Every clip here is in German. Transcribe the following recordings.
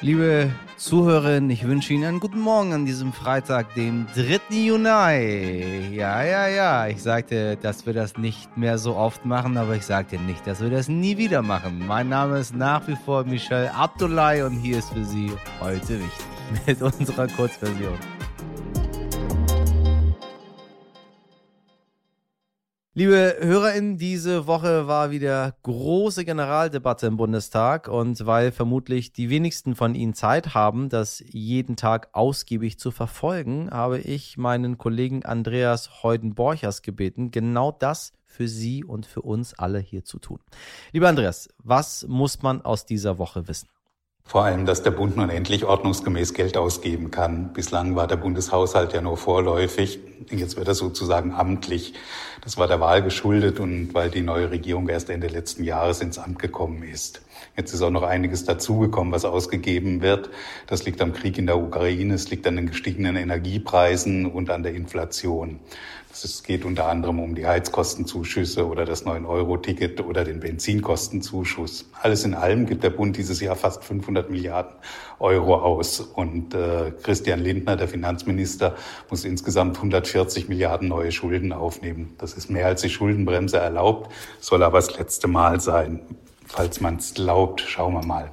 Liebe Zuhörerinnen, ich wünsche Ihnen einen guten Morgen an diesem Freitag, dem 3. Juni. Ja, ja, ja, ich sagte, dass wir das nicht mehr so oft machen, aber ich sagte nicht, dass wir das nie wieder machen. Mein Name ist nach wie vor Michel Abdullahi und hier ist für Sie heute wichtig mit unserer Kurzversion. Liebe HörerInnen, diese Woche war wieder große Generaldebatte im Bundestag und weil vermutlich die wenigsten von Ihnen Zeit haben, das jeden Tag ausgiebig zu verfolgen, habe ich meinen Kollegen Andreas Heuden-Borchers gebeten, genau das für Sie und für uns alle hier zu tun. Lieber Andreas, was muss man aus dieser Woche wissen? Vor allem, dass der Bund nun endlich ordnungsgemäß Geld ausgeben kann. Bislang war der Bundeshaushalt ja nur vorläufig. Jetzt wird er sozusagen amtlich. Das war der Wahl geschuldet und weil die neue Regierung erst Ende letzten Jahres ins Amt gekommen ist. Jetzt ist auch noch einiges dazugekommen, was ausgegeben wird. Das liegt am Krieg in der Ukraine, es liegt an den gestiegenen Energiepreisen und an der Inflation. Es geht unter anderem um die Heizkostenzuschüsse oder das 9-Euro-Ticket oder den Benzinkostenzuschuss. Alles in allem gibt der Bund dieses Jahr fast 500 Milliarden Euro aus. Und äh, Christian Lindner, der Finanzminister, muss insgesamt 140 Milliarden neue Schulden aufnehmen. Das ist mehr als die Schuldenbremse erlaubt, soll aber das letzte Mal sein. Falls man es glaubt, schauen wir mal.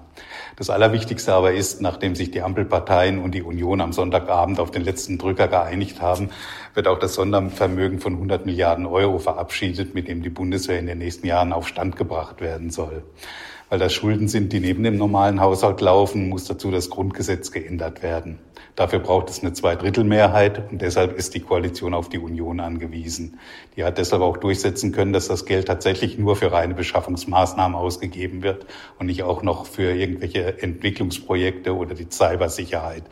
Das Allerwichtigste aber ist, nachdem sich die Ampelparteien und die Union am Sonntagabend auf den letzten Drücker geeinigt haben, wird auch das Sondervermögen von 100 Milliarden Euro verabschiedet, mit dem die Bundeswehr in den nächsten Jahren auf Stand gebracht werden soll. Weil das Schulden sind, die neben dem normalen Haushalt laufen, muss dazu das Grundgesetz geändert werden. Dafür braucht es eine Zweidrittelmehrheit und deshalb ist die Koalition auf die Union angewiesen. Die hat deshalb auch durchsetzen können, dass das Geld tatsächlich nur für reine Beschaffungsmaßnahmen ausgegeben wird und nicht auch noch für irgendwelche Entwicklungsprojekte oder die Cybersicherheit.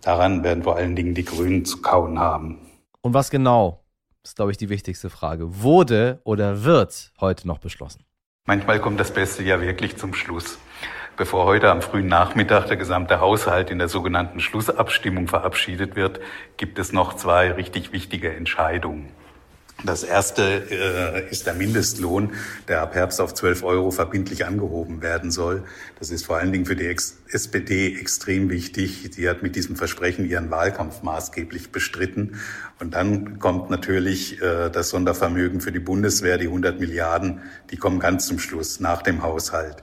Daran werden vor allen Dingen die Grünen zu kauen haben. Und was genau, ist glaube ich die wichtigste Frage, wurde oder wird heute noch beschlossen? Manchmal kommt das Beste ja wirklich zum Schluss. Bevor heute am frühen Nachmittag der gesamte Haushalt in der sogenannten Schlussabstimmung verabschiedet wird, gibt es noch zwei richtig wichtige Entscheidungen. Das erste äh, ist der Mindestlohn, der ab Herbst auf 12 Euro verbindlich angehoben werden soll. Das ist vor allen Dingen für die Ex SPD extrem wichtig. Sie hat mit diesem Versprechen ihren Wahlkampf maßgeblich bestritten. Und dann kommt natürlich äh, das Sondervermögen für die Bundeswehr, die 100 Milliarden, die kommen ganz zum Schluss nach dem Haushalt.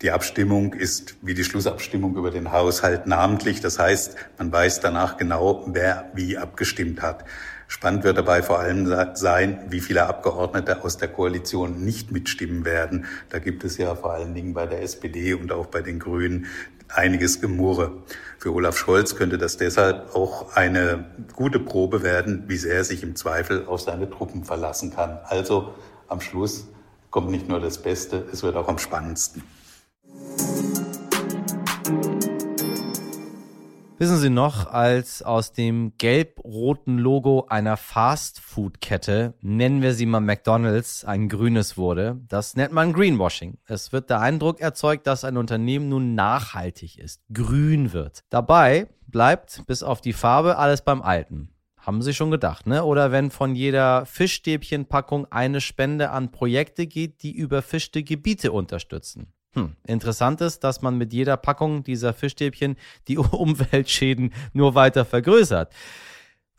Die Abstimmung ist wie die Schlussabstimmung über den Haushalt namentlich. Das heißt, man weiß danach genau, wer wie abgestimmt hat. Spannend wird dabei vor allem sein, wie viele Abgeordnete aus der Koalition nicht mitstimmen werden. Da gibt es ja vor allen Dingen bei der SPD und auch bei den Grünen einiges Gemurre. Für Olaf Scholz könnte das deshalb auch eine gute Probe werden, wie sehr er sich im Zweifel auf seine Truppen verlassen kann. Also am Schluss kommt nicht nur das Beste, es wird auch am spannendsten. Wissen Sie noch, als aus dem gelb-roten Logo einer Fast-Food-Kette, nennen wir sie mal McDonald's, ein grünes wurde? Das nennt man Greenwashing. Es wird der Eindruck erzeugt, dass ein Unternehmen nun nachhaltig ist, grün wird. Dabei bleibt bis auf die Farbe alles beim Alten. Haben Sie schon gedacht, ne? Oder wenn von jeder Fischstäbchenpackung eine Spende an Projekte geht, die überfischte Gebiete unterstützen. Hm, interessant ist, dass man mit jeder Packung dieser Fischstäbchen die Umweltschäden nur weiter vergrößert.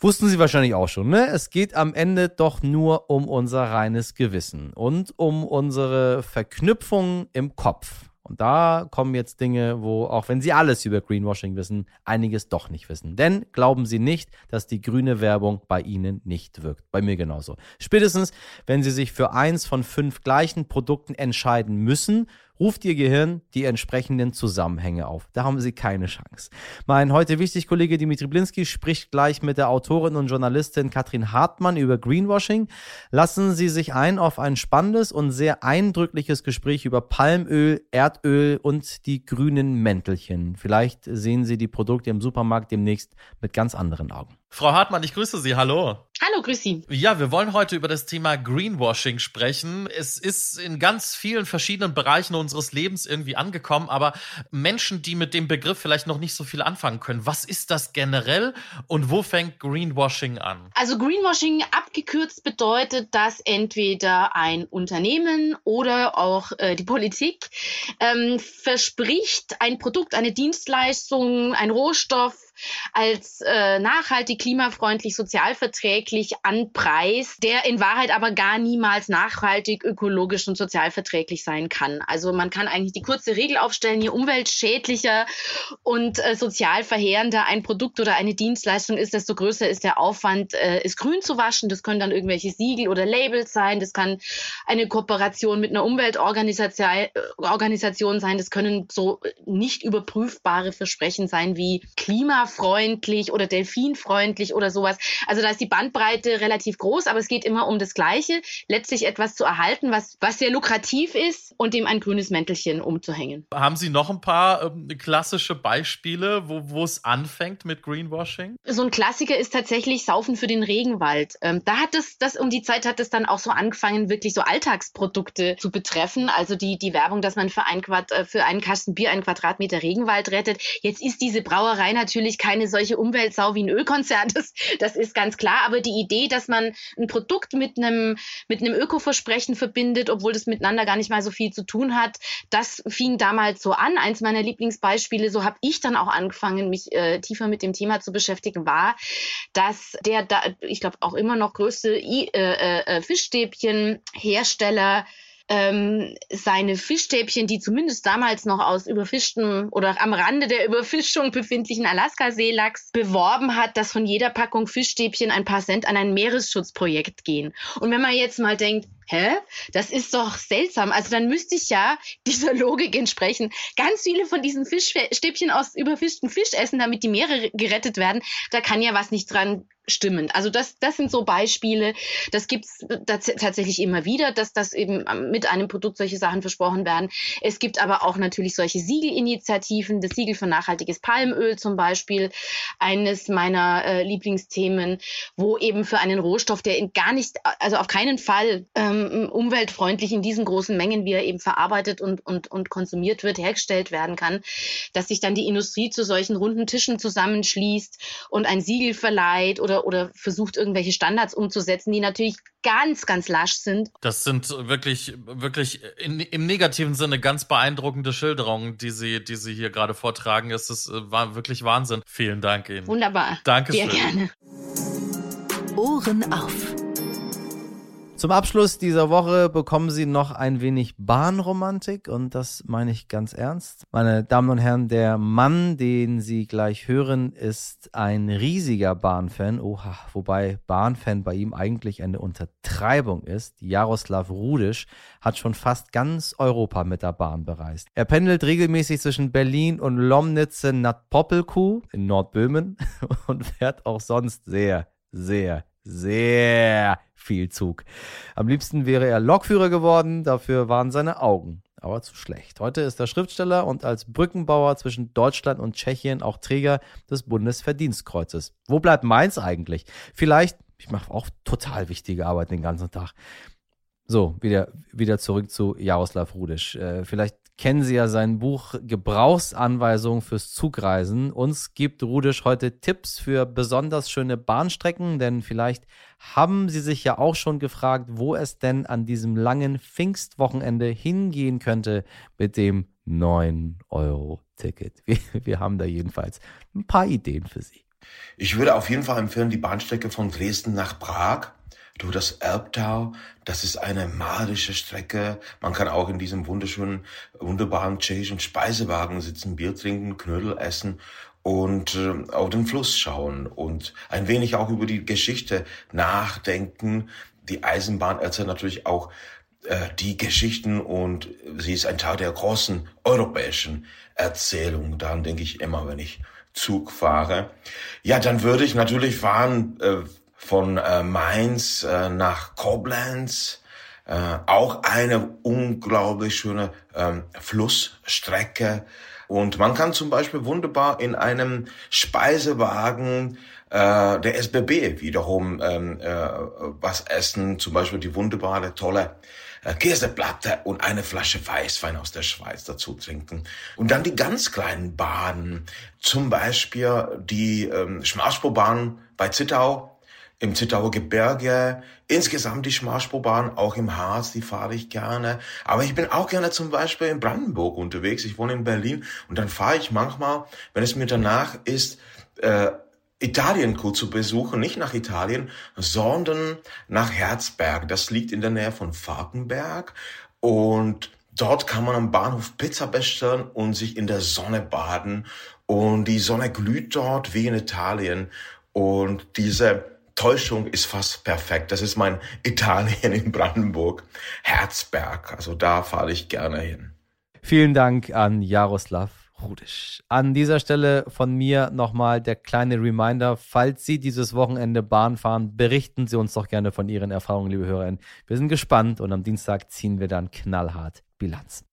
Wussten Sie wahrscheinlich auch schon, ne? Es geht am Ende doch nur um unser reines Gewissen und um unsere Verknüpfung im Kopf. Und da kommen jetzt Dinge, wo, auch wenn Sie alles über Greenwashing wissen, einiges doch nicht wissen. Denn glauben Sie nicht, dass die grüne Werbung bei Ihnen nicht wirkt. Bei mir genauso. Spätestens, wenn Sie sich für eins von fünf gleichen Produkten entscheiden müssen ruft Ihr Gehirn die entsprechenden Zusammenhänge auf. Da haben Sie keine Chance. Mein heute wichtig Kollege Dimitri Blinski spricht gleich mit der Autorin und Journalistin Katrin Hartmann über Greenwashing. Lassen Sie sich ein auf ein spannendes und sehr eindrückliches Gespräch über Palmöl, Erdöl und die grünen Mäntelchen. Vielleicht sehen Sie die Produkte im Supermarkt demnächst mit ganz anderen Augen. Frau Hartmann, ich grüße Sie. Hallo. Hallo, grüß Sie. Ja, wir wollen heute über das Thema Greenwashing sprechen. Es ist in ganz vielen verschiedenen Bereichen unseres Lebens irgendwie angekommen, aber Menschen, die mit dem Begriff vielleicht noch nicht so viel anfangen können, was ist das generell und wo fängt Greenwashing an? Also Greenwashing abgekürzt bedeutet, dass entweder ein Unternehmen oder auch äh, die Politik ähm, verspricht, ein Produkt, eine Dienstleistung, ein Rohstoff, als äh, nachhaltig, klimafreundlich, sozialverträglich anpreist, der in Wahrheit aber gar niemals nachhaltig, ökologisch und sozialverträglich sein kann. Also man kann eigentlich die kurze Regel aufstellen, je umweltschädlicher und äh, sozial verheerender ein Produkt oder eine Dienstleistung ist, desto größer ist der Aufwand, äh, es grün zu waschen. Das können dann irgendwelche Siegel oder Labels sein. Das kann eine Kooperation mit einer Umweltorganisation äh, sein. Das können so nicht überprüfbare Versprechen sein wie Klima freundlich oder delfinfreundlich oder sowas. Also da ist die Bandbreite relativ groß, aber es geht immer um das Gleiche, letztlich etwas zu erhalten, was, was sehr lukrativ ist und dem ein grünes Mäntelchen umzuhängen. Haben Sie noch ein paar ähm, klassische Beispiele, wo, wo es anfängt mit Greenwashing? So ein Klassiker ist tatsächlich Saufen für den Regenwald. Ähm, da hat es, das um die Zeit hat es dann auch so angefangen, wirklich so Alltagsprodukte zu betreffen. Also die, die Werbung, dass man für, ein Quad, äh, für einen Kasten Bier einen Quadratmeter Regenwald rettet. Jetzt ist diese Brauerei natürlich keine solche Umweltsau wie ein Ölkonzern, das, das ist ganz klar. Aber die Idee, dass man ein Produkt mit einem, mit einem Ökoversprechen verbindet, obwohl das miteinander gar nicht mal so viel zu tun hat, das fing damals so an. Eins meiner Lieblingsbeispiele, so habe ich dann auch angefangen, mich äh, tiefer mit dem Thema zu beschäftigen, war, dass der, da, ich glaube, auch immer noch größte I, äh, äh, Fischstäbchenhersteller ähm, seine Fischstäbchen, die zumindest damals noch aus überfischtem oder am Rande der Überfischung befindlichen Alaska-Seelachs beworben hat, dass von jeder Packung Fischstäbchen ein paar Cent an ein Meeresschutzprojekt gehen. Und wenn man jetzt mal denkt, hä, das ist doch seltsam. Also dann müsste ich ja dieser Logik entsprechen ganz viele von diesen Fischstäbchen aus überfischtem Fisch essen, damit die Meere gerettet werden. Da kann ja was nicht dran stimmen. Also das, das sind so Beispiele. Das gibt's tatsächlich immer wieder, dass das eben mit einem Produkt solche Sachen versprochen werden. Es gibt aber auch natürlich solche Siegelinitiativen. Das Siegel für nachhaltiges Palmöl zum Beispiel, eines meiner äh, Lieblingsthemen, wo eben für einen Rohstoff, der in gar nicht, also auf keinen Fall ähm, umweltfreundlich in diesen großen Mengen, wie er eben verarbeitet und, und, und konsumiert wird, hergestellt werden kann, dass sich dann die Industrie zu solchen runden Tischen zusammenschließt und ein Siegel verleiht oder oder, versucht, irgendwelche Standards umzusetzen, die natürlich ganz, ganz lasch sind. Das sind wirklich, wirklich in, im negativen Sinne ganz beeindruckende Schilderungen, die Sie, die Sie hier gerade vortragen. Es ist, äh, war wirklich Wahnsinn. Vielen Dank Ihnen. Wunderbar. Dankeschön. Sehr gerne. Ohren auf. Zum Abschluss dieser Woche bekommen Sie noch ein wenig Bahnromantik und das meine ich ganz ernst. Meine Damen und Herren, der Mann, den Sie gleich hören, ist ein riesiger Bahnfan. Oha, wobei Bahnfan bei ihm eigentlich eine Untertreibung ist. Jaroslav Rudisch hat schon fast ganz Europa mit der Bahn bereist. Er pendelt regelmäßig zwischen Berlin und Lomnitze nad Poppelkuh in Nordböhmen und fährt auch sonst sehr, sehr, sehr viel Zug. Am liebsten wäre er Lokführer geworden, dafür waren seine Augen aber zu schlecht. Heute ist er Schriftsteller und als Brückenbauer zwischen Deutschland und Tschechien auch Träger des Bundesverdienstkreuzes. Wo bleibt meins eigentlich? Vielleicht, ich mache auch total wichtige Arbeit den ganzen Tag. So, wieder, wieder zurück zu Jaroslav Rudisch. Äh, vielleicht kennen Sie ja sein Buch Gebrauchsanweisungen fürs Zugreisen. Uns gibt Rudisch heute Tipps für besonders schöne Bahnstrecken, denn vielleicht haben Sie sich ja auch schon gefragt, wo es denn an diesem langen Pfingstwochenende hingehen könnte mit dem 9-Euro-Ticket. Wir, wir haben da jedenfalls ein paar Ideen für Sie. Ich würde auf jeden Fall empfehlen, die Bahnstrecke von Dresden nach Prag durch das Erbtau. Das ist eine magische Strecke. Man kann auch in diesem wunderschönen, wunderbaren tschechischen Speisewagen sitzen, Bier trinken, Knödel essen und äh, auf den Fluss schauen und ein wenig auch über die Geschichte nachdenken. Die Eisenbahn erzählt natürlich auch äh, die Geschichten und sie ist ein Teil der großen europäischen Erzählung. Daran denke ich immer, wenn ich Zug fahre. Ja, dann würde ich natürlich fahren äh, von äh, Mainz äh, nach Koblenz. Äh, auch eine unglaublich schöne ähm, Flussstrecke. Und man kann zum Beispiel wunderbar in einem Speisewagen äh, der SBB wiederum ähm, äh, was essen. Zum Beispiel die wunderbare, tolle äh, Käseplatte und eine Flasche Weißwein aus der Schweiz dazu trinken. Und dann die ganz kleinen Baden, zum Beispiel die ähm, Schmarschprobahn bei Zittau, im Zittauer Gebirge, insgesamt die Schmarschprobahn, auch im Harz, die fahre ich gerne. Aber ich bin auch gerne zum Beispiel in Brandenburg unterwegs. Ich wohne in Berlin und dann fahre ich manchmal, wenn es mir danach ist, äh, Italien kurz zu besuchen, nicht nach Italien, sondern nach Herzberg. Das liegt in der Nähe von Falkenberg und dort kann man am Bahnhof Pizza bestellen und sich in der Sonne baden und die Sonne glüht dort wie in Italien und diese Täuschung ist fast perfekt. Das ist mein Italien in Brandenburg, Herzberg. Also da fahre ich gerne hin. Vielen Dank an Jaroslav Rudisch. An dieser Stelle von mir nochmal der kleine Reminder, falls Sie dieses Wochenende Bahn fahren, berichten Sie uns doch gerne von Ihren Erfahrungen, liebe Hörerinnen. Wir sind gespannt und am Dienstag ziehen wir dann knallhart Bilanzen.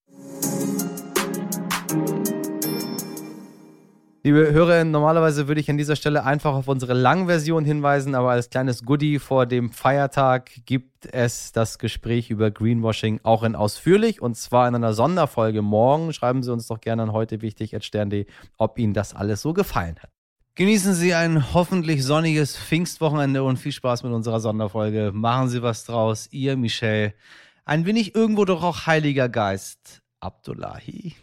Liebe Hörerinnen, normalerweise würde ich an dieser Stelle einfach auf unsere Langversion hinweisen, aber als kleines Goodie vor dem Feiertag gibt es das Gespräch über Greenwashing auch in ausführlich und zwar in einer Sonderfolge morgen. Schreiben Sie uns doch gerne an heute wichtig stern.de, ob Ihnen das alles so gefallen hat. Genießen Sie ein hoffentlich sonniges Pfingstwochenende und viel Spaß mit unserer Sonderfolge. Machen Sie was draus. Ihr Michel. Ein wenig irgendwo doch auch Heiliger Geist. Abdullahi.